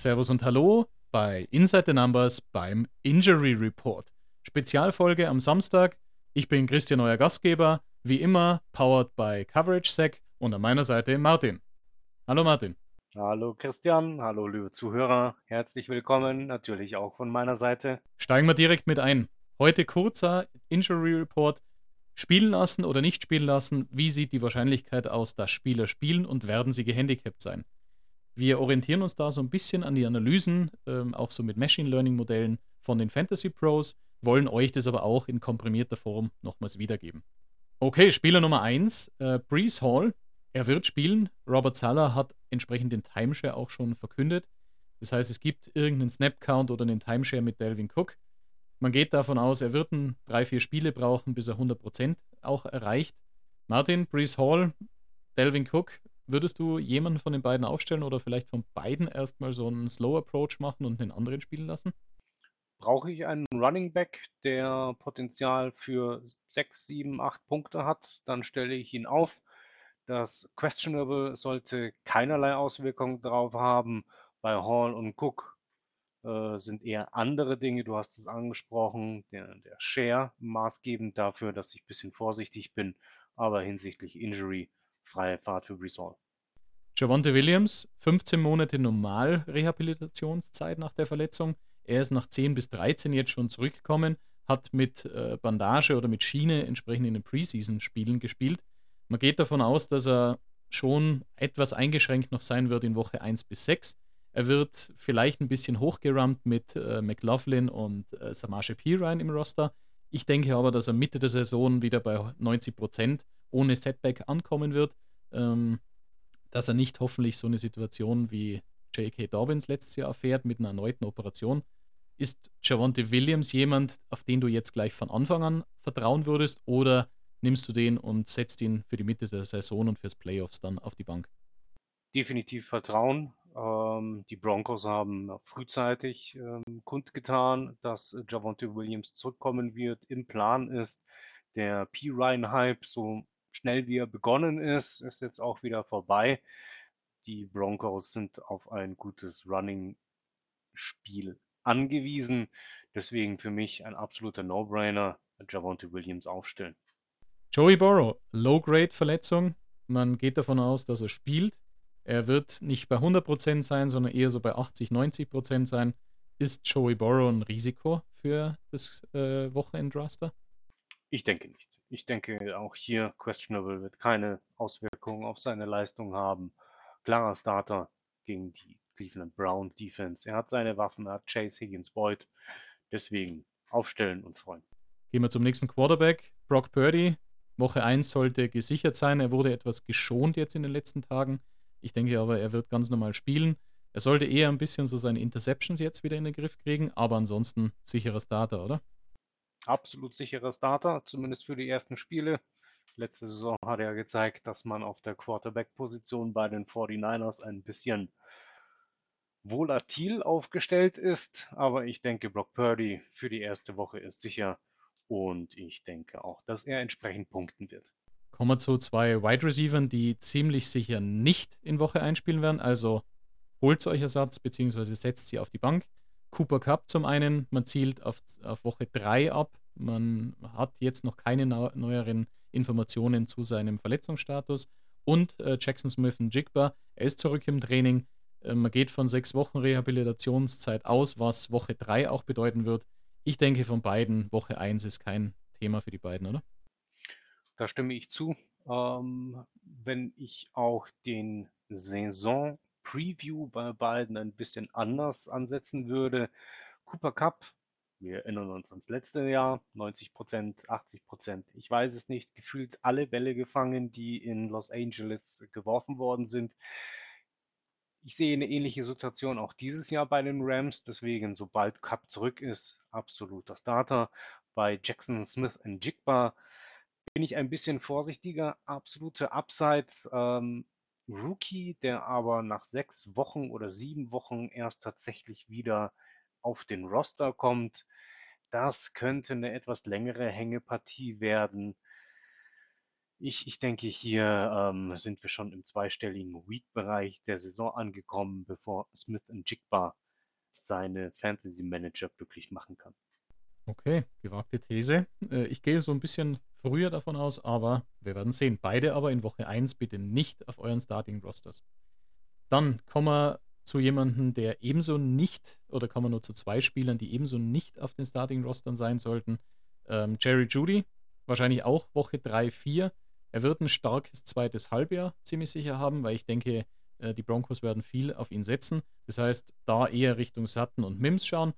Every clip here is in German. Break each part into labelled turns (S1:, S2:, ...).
S1: Servus und Hallo bei Inside the Numbers beim Injury Report. Spezialfolge am Samstag. Ich bin Christian, euer Gastgeber. Wie immer, powered by CoverageSec und an meiner Seite Martin. Hallo Martin.
S2: Hallo Christian, hallo liebe Zuhörer, herzlich willkommen, natürlich auch von meiner Seite.
S1: Steigen wir direkt mit ein. Heute kurzer Injury Report. Spielen lassen oder nicht spielen lassen, wie sieht die Wahrscheinlichkeit aus, dass Spieler spielen und werden sie gehandicapt sein? Wir orientieren uns da so ein bisschen an die Analysen, ähm, auch so mit Machine Learning Modellen von den Fantasy Pros, wollen euch das aber auch in komprimierter Form nochmals wiedergeben. Okay, Spieler Nummer 1, äh, Brees Hall. Er wird spielen. Robert Sala hat entsprechend den Timeshare auch schon verkündet. Das heißt, es gibt irgendeinen Snap-Count oder einen Timeshare mit Delvin Cook. Man geht davon aus, er wird ein drei, vier Spiele brauchen, bis er 100% auch erreicht. Martin, Brees Hall, Delvin Cook, würdest du jemanden von den beiden aufstellen oder vielleicht von beiden erstmal so einen Slow Approach machen und den anderen spielen lassen?
S2: Brauche ich einen Running Back, der Potenzial für 6, 7, 8 Punkte hat, dann stelle ich ihn auf. Das Questionable sollte keinerlei Auswirkungen darauf haben. Bei Hall und Cook äh, sind eher andere Dinge, du hast es angesprochen, der, der Share maßgebend dafür, dass ich ein bisschen vorsichtig bin, aber hinsichtlich Injury freie Fahrt für Brisol.
S1: Javonte Williams, 15 Monate Normal-Rehabilitationszeit nach der Verletzung. Er ist nach 10 bis 13 jetzt schon zurückgekommen, hat mit äh, Bandage oder mit Schiene entsprechend in den Preseason-Spielen gespielt. Man geht davon aus, dass er schon etwas eingeschränkt noch sein wird in Woche 1 bis 6. Er wird vielleicht ein bisschen hochgerammt mit äh, McLaughlin und äh, Samaje Pirine im Roster. Ich denke aber, dass er Mitte der Saison wieder bei 90 Prozent ohne Setback ankommen wird. Ähm, dass er nicht hoffentlich so eine Situation wie J.K. Dobbins letztes Jahr erfährt mit einer erneuten Operation. Ist Javonte Williams jemand, auf den du jetzt gleich von Anfang an vertrauen würdest oder nimmst du den und setzt ihn für die Mitte der Saison und fürs Playoffs dann auf die Bank?
S2: Definitiv Vertrauen. Ähm, die Broncos haben frühzeitig ähm, kundgetan, dass Javonte Williams zurückkommen wird. Im Plan ist der P-Ryan-Hype, so schnell wie er begonnen ist, ist jetzt auch wieder vorbei. Die Broncos sind auf ein gutes Running-Spiel angewiesen. Deswegen für mich ein absoluter No-Brainer, Javonte Williams aufstellen.
S1: Joey Burrow, Low-Grade-Verletzung. Man geht davon aus, dass er spielt. Er wird nicht bei 100% sein, sondern eher so bei 80, 90% sein. Ist Joey Burrow ein Risiko für das äh, Wochenend-Raster?
S2: Ich denke nicht. Ich denke, auch hier questionable wird keine Auswirkungen auf seine Leistung haben. Klarer Starter gegen die Cleveland Brown Defense. Er hat seine Waffen, er hat Chase Higgins Boyd. Deswegen aufstellen und freuen.
S1: Gehen wir zum nächsten Quarterback. Brock Purdy. Woche 1 sollte gesichert sein. Er wurde etwas geschont jetzt in den letzten Tagen. Ich denke aber, er wird ganz normal spielen. Er sollte eher ein bisschen so seine Interceptions jetzt wieder in den Griff kriegen, aber ansonsten sicherer Starter, oder?
S2: absolut sicherer Starter, zumindest für die ersten Spiele. Letzte Saison hat er gezeigt, dass man auf der Quarterback-Position bei den 49ers ein bisschen volatil aufgestellt ist. Aber ich denke, Brock Purdy für die erste Woche ist sicher. Und ich denke auch, dass er entsprechend punkten wird.
S1: Kommen wir zu zwei Wide Receivers, die ziemlich sicher nicht in Woche einspielen werden. Also holt euch Ersatz bzw. setzt sie auf die Bank. Cooper Cup zum einen, man zielt auf, auf Woche 3 ab. Man hat jetzt noch keine neueren Informationen zu seinem Verletzungsstatus. Und äh, Jackson Smith und Jigba, er ist zurück im Training. Äh, man geht von sechs Wochen Rehabilitationszeit aus, was Woche 3 auch bedeuten wird. Ich denke, von beiden, Woche 1 ist kein Thema für die beiden, oder?
S2: Da stimme ich zu. Ähm, wenn ich auch den Saison Preview bei beiden ein bisschen anders ansetzen würde. Cooper Cup, wir erinnern uns ans letzte Jahr, 90 Prozent, 80 Prozent, ich weiß es nicht, gefühlt alle Bälle gefangen, die in Los Angeles geworfen worden sind. Ich sehe eine ähnliche Situation auch dieses Jahr bei den Rams, deswegen, sobald Cup zurück ist, absoluter Starter. Bei Jackson Smith und Jigba bin ich ein bisschen vorsichtiger. Absolute Upside. Ähm, Rookie, der aber nach sechs Wochen oder sieben Wochen erst tatsächlich wieder auf den Roster kommt. Das könnte eine etwas längere Hängepartie werden. Ich, ich denke, hier ähm, sind wir schon im zweistelligen Week-Bereich der Saison angekommen, bevor Smith Jigba seine Fantasy-Manager glücklich machen kann.
S1: Okay, gewagte These. Äh, ich gehe so ein bisschen früher davon aus, aber wir werden sehen. Beide aber in Woche 1 bitte nicht auf euren Starting-Rosters. Dann kommen wir zu jemandem, der ebenso nicht, oder kommen wir nur zu zwei Spielern, die ebenso nicht auf den Starting-Rostern sein sollten. Ähm, Jerry Judy, wahrscheinlich auch Woche 3, 4. Er wird ein starkes zweites Halbjahr ziemlich sicher haben, weil ich denke, äh, die Broncos werden viel auf ihn setzen. Das heißt, da eher Richtung Sutton und Mims schauen.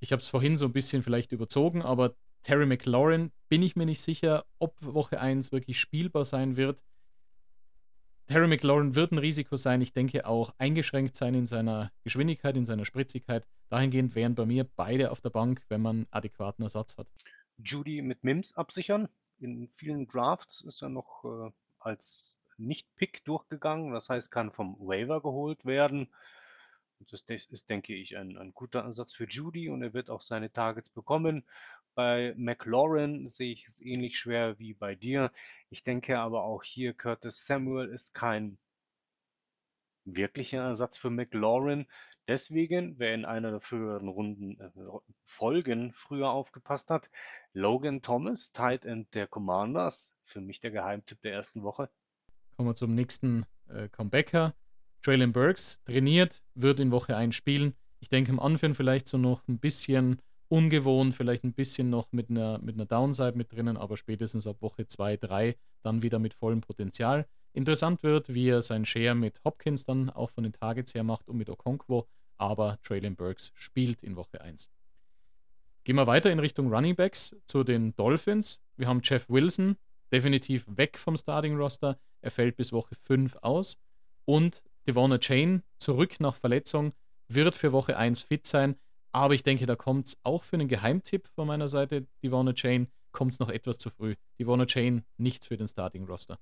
S1: Ich habe es vorhin so ein bisschen vielleicht überzogen, aber Terry McLaurin bin ich mir nicht sicher, ob Woche 1 wirklich spielbar sein wird. Terry McLaurin wird ein Risiko sein. Ich denke auch eingeschränkt sein in seiner Geschwindigkeit, in seiner Spritzigkeit. Dahingehend wären bei mir beide auf der Bank, wenn man adäquaten Ersatz hat.
S2: Judy mit Mims absichern. In vielen Drafts ist er noch äh, als Nicht-Pick durchgegangen. Das heißt, kann vom Waiver geholt werden. Das ist, denke ich, ein, ein guter Ansatz für Judy und er wird auch seine Targets bekommen. Bei McLaurin sehe ich es ähnlich schwer wie bei dir. Ich denke aber auch hier, Curtis Samuel ist kein wirklicher Ersatz für McLaurin. Deswegen, wer in einer der früheren Runden äh, Folgen früher aufgepasst hat, Logan Thomas, Tight End der Commanders, für mich der Geheimtipp der ersten Woche.
S1: Kommen wir zum nächsten äh, Comebacker. Traylon Burks trainiert, wird in Woche 1 spielen. Ich denke, am Anfang vielleicht so noch ein bisschen ungewohnt, vielleicht ein bisschen noch mit einer, mit einer Downside mit drinnen, aber spätestens ab Woche 2, 3 dann wieder mit vollem Potenzial. Interessant wird, wie er sein Share mit Hopkins dann auch von den Targets her macht und mit Okonkwo, aber Traylon Burks spielt in Woche 1. Gehen wir weiter in Richtung Running Backs zu den Dolphins. Wir haben Jeff Wilson, definitiv weg vom Starting Roster. Er fällt bis Woche 5 aus. Und Devona Chain zurück nach Verletzung, wird für Woche 1 fit sein. Aber ich denke, da kommt es auch für einen Geheimtipp von meiner Seite, Devona Chain, kommt es noch etwas zu früh. Devona Chain nicht für den Starting Roster.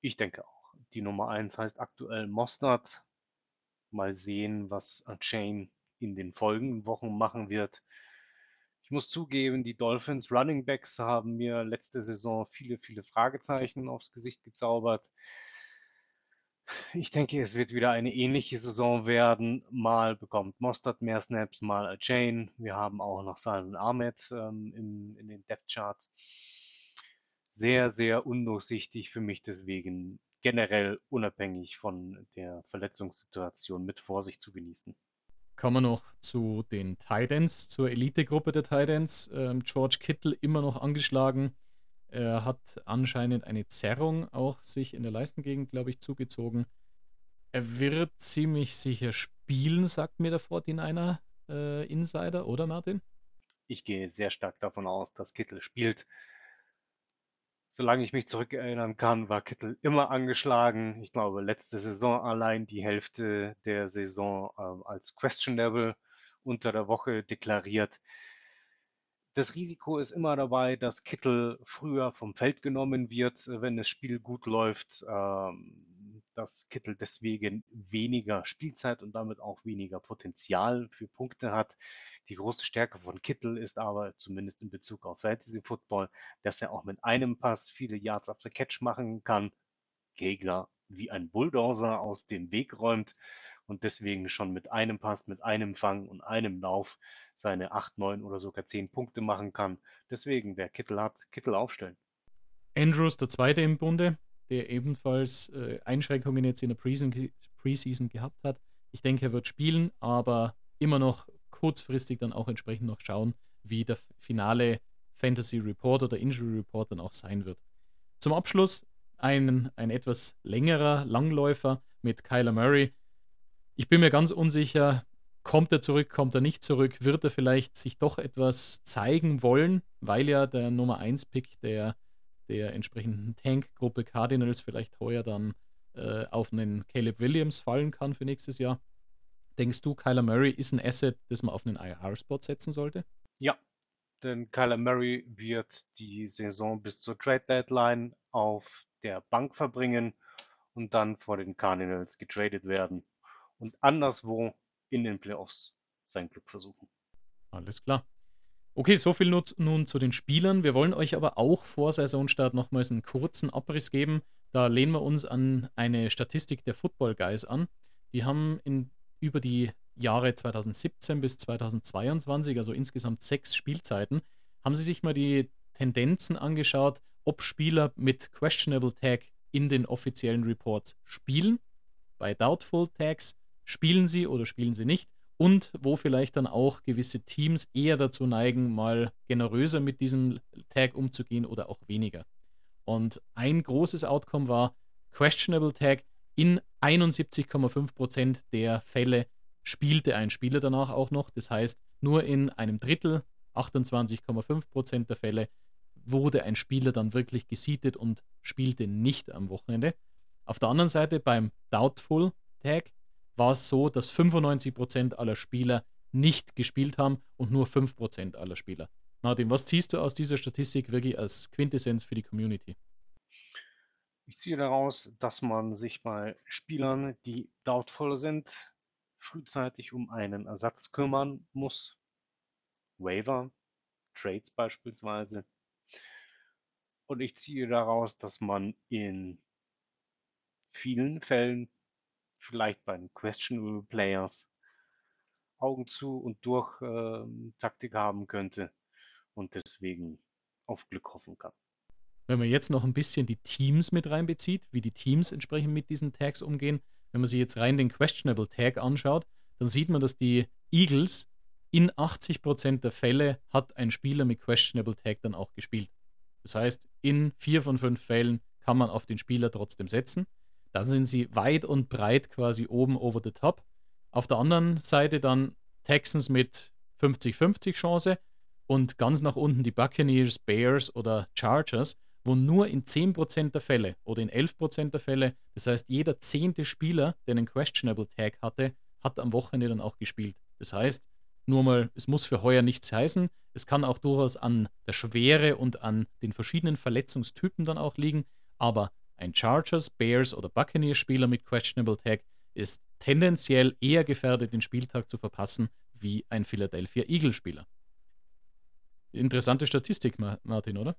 S2: Ich denke auch. Die Nummer 1 heißt aktuell Mostard. Mal sehen, was Chain in den folgenden Wochen machen wird. Ich muss zugeben, die Dolphins Running Backs haben mir letzte Saison viele, viele Fragezeichen aufs Gesicht gezaubert. Ich denke, es wird wieder eine ähnliche Saison werden. Mal bekommt Mostert mehr Snaps, mal Chain. Wir haben auch noch Salman Ahmed ähm, im, in den Depth Charts. Sehr, sehr undurchsichtig für mich, deswegen generell unabhängig von der Verletzungssituation mit Vorsicht zu genießen.
S1: Kommen wir noch zu den Titans, zur Elitegruppe der Titans. Ähm, George Kittle immer noch angeschlagen. Er hat anscheinend eine Zerrung auch sich in der Leistengegend, glaube ich, zugezogen. Er wird ziemlich sicher spielen, sagt mir der 49er äh, Insider, oder Martin?
S2: Ich gehe sehr stark davon aus, dass Kittel spielt. Solange ich mich zurückerinnern kann, war Kittel immer angeschlagen. Ich glaube, letzte Saison allein die Hälfte der Saison äh, als questionable unter der Woche deklariert. Das Risiko ist immer dabei, dass Kittel früher vom Feld genommen wird, äh, wenn das Spiel gut läuft, ähm, dass Kittel deswegen weniger Spielzeit und damit auch weniger Potenzial für Punkte hat. Die große Stärke von Kittel ist aber, zumindest in Bezug auf Fantasy Football, dass er auch mit einem Pass viele Yards after Catch machen kann, Gegner wie ein Bulldozer aus dem Weg räumt und deswegen schon mit einem Pass, mit einem Fang und einem Lauf seine 8, 9 oder sogar 10 Punkte machen kann. Deswegen, wer Kittel hat, Kittel aufstellen.
S1: Andrews, der Zweite im Bunde, der ebenfalls äh, Einschränkungen jetzt in der Preseason, Preseason gehabt hat. Ich denke, er wird spielen, aber immer noch kurzfristig dann auch entsprechend noch schauen, wie der finale Fantasy Report oder Injury Report dann auch sein wird. Zum Abschluss ein, ein etwas längerer Langläufer mit Kyler Murray. Ich bin mir ganz unsicher, Kommt er zurück, kommt er nicht zurück? Wird er vielleicht sich doch etwas zeigen wollen, weil ja der Nummer 1-Pick der, der entsprechenden Tank-Gruppe Cardinals vielleicht heuer dann äh, auf einen Caleb Williams fallen kann für nächstes Jahr? Denkst du, Kyler Murray ist ein Asset, das man auf einen IR-Spot setzen sollte?
S2: Ja, denn Kyler Murray wird die Saison bis zur Trade Deadline auf der Bank verbringen und dann vor den Cardinals getradet werden. Und anderswo in den Playoffs sein Glück versuchen.
S1: Alles klar. Okay, so viel nun zu den Spielern. Wir wollen euch aber auch vor Saisonstart nochmals einen kurzen Abriss geben. Da lehnen wir uns an eine Statistik der Football Guys an. Die haben in, über die Jahre 2017 bis 2022, also insgesamt sechs Spielzeiten, haben sie sich mal die Tendenzen angeschaut, ob Spieler mit Questionable Tag in den offiziellen Reports spielen. Bei Doubtful Tags spielen sie oder spielen sie nicht und wo vielleicht dann auch gewisse Teams eher dazu neigen, mal generöser mit diesem Tag umzugehen oder auch weniger. Und ein großes Outcome war Questionable Tag. In 71,5% der Fälle spielte ein Spieler danach auch noch. Das heißt, nur in einem Drittel, 28,5% der Fälle, wurde ein Spieler dann wirklich gesietet und spielte nicht am Wochenende. Auf der anderen Seite beim Doubtful Tag war es so, dass 95% aller Spieler nicht gespielt haben und nur 5% aller Spieler. Martin, was ziehst du aus dieser Statistik wirklich als Quintessenz für die Community?
S2: Ich ziehe daraus, dass man sich bei Spielern, die doubtful sind, frühzeitig um einen Ersatz kümmern muss. Waiver, Trades beispielsweise. Und ich ziehe daraus, dass man in vielen Fällen vielleicht bei den Questionable Players Augen zu und durch ähm, Taktik haben könnte und deswegen auf Glück hoffen kann.
S1: Wenn man jetzt noch ein bisschen die Teams mit reinbezieht, wie die Teams entsprechend mit diesen Tags umgehen, wenn man sich jetzt rein den Questionable Tag anschaut, dann sieht man, dass die Eagles in 80% der Fälle hat ein Spieler mit Questionable Tag dann auch gespielt. Das heißt, in vier von fünf Fällen kann man auf den Spieler trotzdem setzen. Dann sind sie weit und breit quasi oben over the top. Auf der anderen Seite dann Texans mit 50-50 Chance und ganz nach unten die Buccaneers, Bears oder Chargers, wo nur in 10% der Fälle oder in 11% der Fälle, das heißt jeder zehnte Spieler, der einen Questionable Tag hatte, hat am Wochenende dann auch gespielt. Das heißt, nur mal, es muss für heuer nichts heißen. Es kann auch durchaus an der Schwere und an den verschiedenen Verletzungstypen dann auch liegen. Aber ein Chargers, Bears oder Buccaneers-Spieler mit Questionable Tag ist tendenziell eher gefährdet, den Spieltag zu verpassen, wie ein Philadelphia Eagles-Spieler. Interessante Statistik, Martin, oder?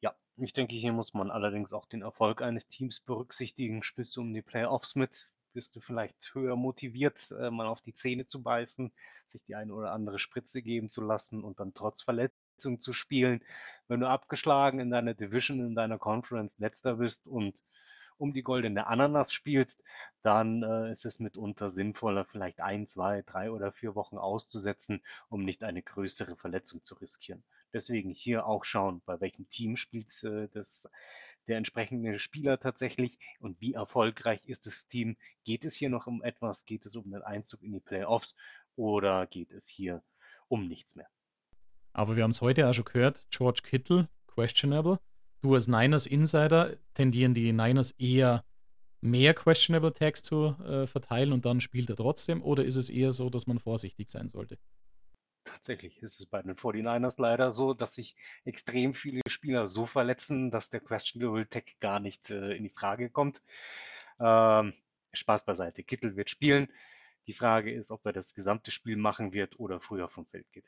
S2: Ja, ich denke, hier muss man allerdings auch den Erfolg eines Teams berücksichtigen. Spielst du um die Playoffs mit, bist du vielleicht höher motiviert, äh, mal auf die Zähne zu beißen, sich die eine oder andere Spritze geben zu lassen und dann trotz Verletzung zu spielen. Wenn du abgeschlagen in deiner Division, in deiner Conference letzter bist und um die goldene Ananas spielst, dann äh, ist es mitunter sinnvoller, vielleicht ein, zwei, drei oder vier Wochen auszusetzen, um nicht eine größere Verletzung zu riskieren. Deswegen hier auch schauen, bei welchem Team spielt äh, das, der entsprechende Spieler tatsächlich und wie erfolgreich ist das Team. Geht es hier noch um etwas? Geht es um den Einzug in die Playoffs oder geht es hier um nichts mehr?
S1: Aber wir haben es heute auch schon gehört, George Kittle, questionable. Du als Niners Insider tendieren die Niners eher mehr questionable Tags zu äh, verteilen und dann spielt er trotzdem? Oder ist es eher so, dass man vorsichtig sein sollte?
S2: Tatsächlich ist es bei den 49ers leider so, dass sich extrem viele Spieler so verletzen, dass der questionable Tag gar nicht äh, in die Frage kommt. Ähm, Spaß beiseite. Kittel wird spielen. Die Frage ist, ob er das gesamte Spiel machen wird oder früher vom Feld geht.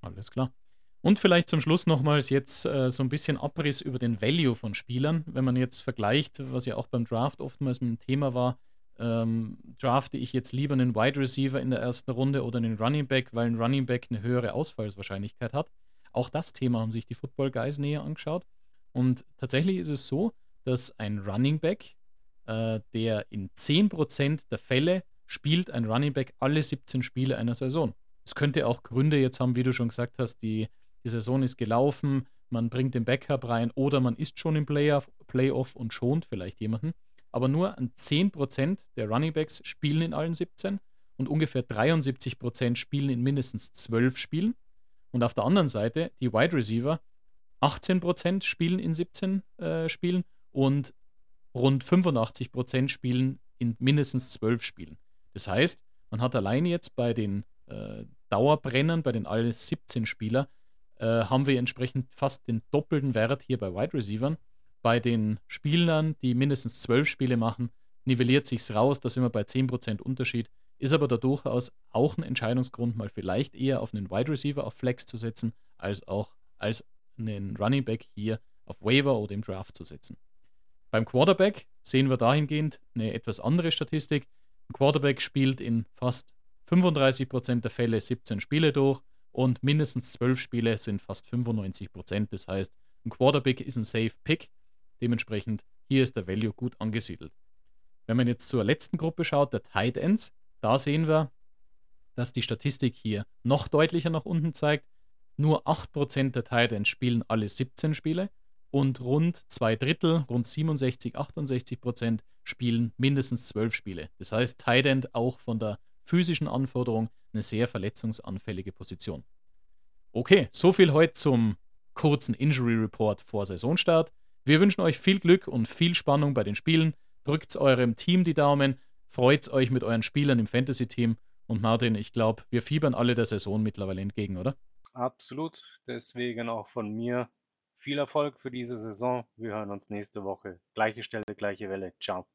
S1: Alles klar. Und vielleicht zum Schluss nochmals jetzt äh, so ein bisschen Abriss über den Value von Spielern. Wenn man jetzt vergleicht, was ja auch beim Draft oftmals ein Thema war, ähm, drafte ich jetzt lieber einen Wide Receiver in der ersten Runde oder einen Running Back, weil ein Running Back eine höhere Ausfallswahrscheinlichkeit hat. Auch das Thema haben sich die Football Guys näher angeschaut. Und tatsächlich ist es so, dass ein Running Back, äh, der in 10% der Fälle spielt ein Running Back alle 17 Spiele einer Saison. Es könnte auch Gründe jetzt haben, wie du schon gesagt hast, die die Saison ist gelaufen, man bringt den Backup rein oder man ist schon im Playoff, Playoff und schont vielleicht jemanden. Aber nur an 10% der Runningbacks spielen in allen 17 und ungefähr 73% spielen in mindestens 12 Spielen. Und auf der anderen Seite die Wide Receiver, 18% spielen in 17 äh, Spielen und rund 85% spielen in mindestens 12 Spielen. Das heißt, man hat allein jetzt bei den äh, Dauerbrennern, bei den alle 17 Spieler, äh, haben wir entsprechend fast den doppelten Wert hier bei Wide Receivern. Bei den Spielern, die mindestens zwölf Spiele machen, nivelliert sich's raus, da sind wir bei 10% Unterschied. Ist aber da durchaus auch ein Entscheidungsgrund, mal vielleicht eher auf einen Wide Receiver auf Flex zu setzen, als auch als einen Running Back hier auf Waiver oder im Draft zu setzen. Beim Quarterback sehen wir dahingehend eine etwas andere Statistik. Ein Quarterback spielt in fast 35% der Fälle 17 Spiele durch und mindestens 12 Spiele sind fast 95%. Das heißt, ein Quarterback ist ein Safe Pick. Dementsprechend hier ist der Value gut angesiedelt. Wenn man jetzt zur letzten Gruppe schaut, der Tight Ends, da sehen wir, dass die Statistik hier noch deutlicher nach unten zeigt. Nur 8% der Tight Ends spielen alle 17 Spiele und rund zwei Drittel, rund 67, 68% spielen mindestens 12 Spiele. Das heißt, Tight End auch von der physischen Anforderung eine sehr verletzungsanfällige Position. Okay, so viel heute zum kurzen Injury Report vor Saisonstart. Wir wünschen euch viel Glück und viel Spannung bei den Spielen. Drückt eurem Team die Daumen, freut euch mit euren Spielern im Fantasy-Team. Und Martin, ich glaube, wir fiebern alle der Saison mittlerweile entgegen, oder?
S2: Absolut. Deswegen auch von mir viel Erfolg für diese Saison. Wir hören uns nächste Woche. Gleiche Stelle, gleiche Welle. Ciao.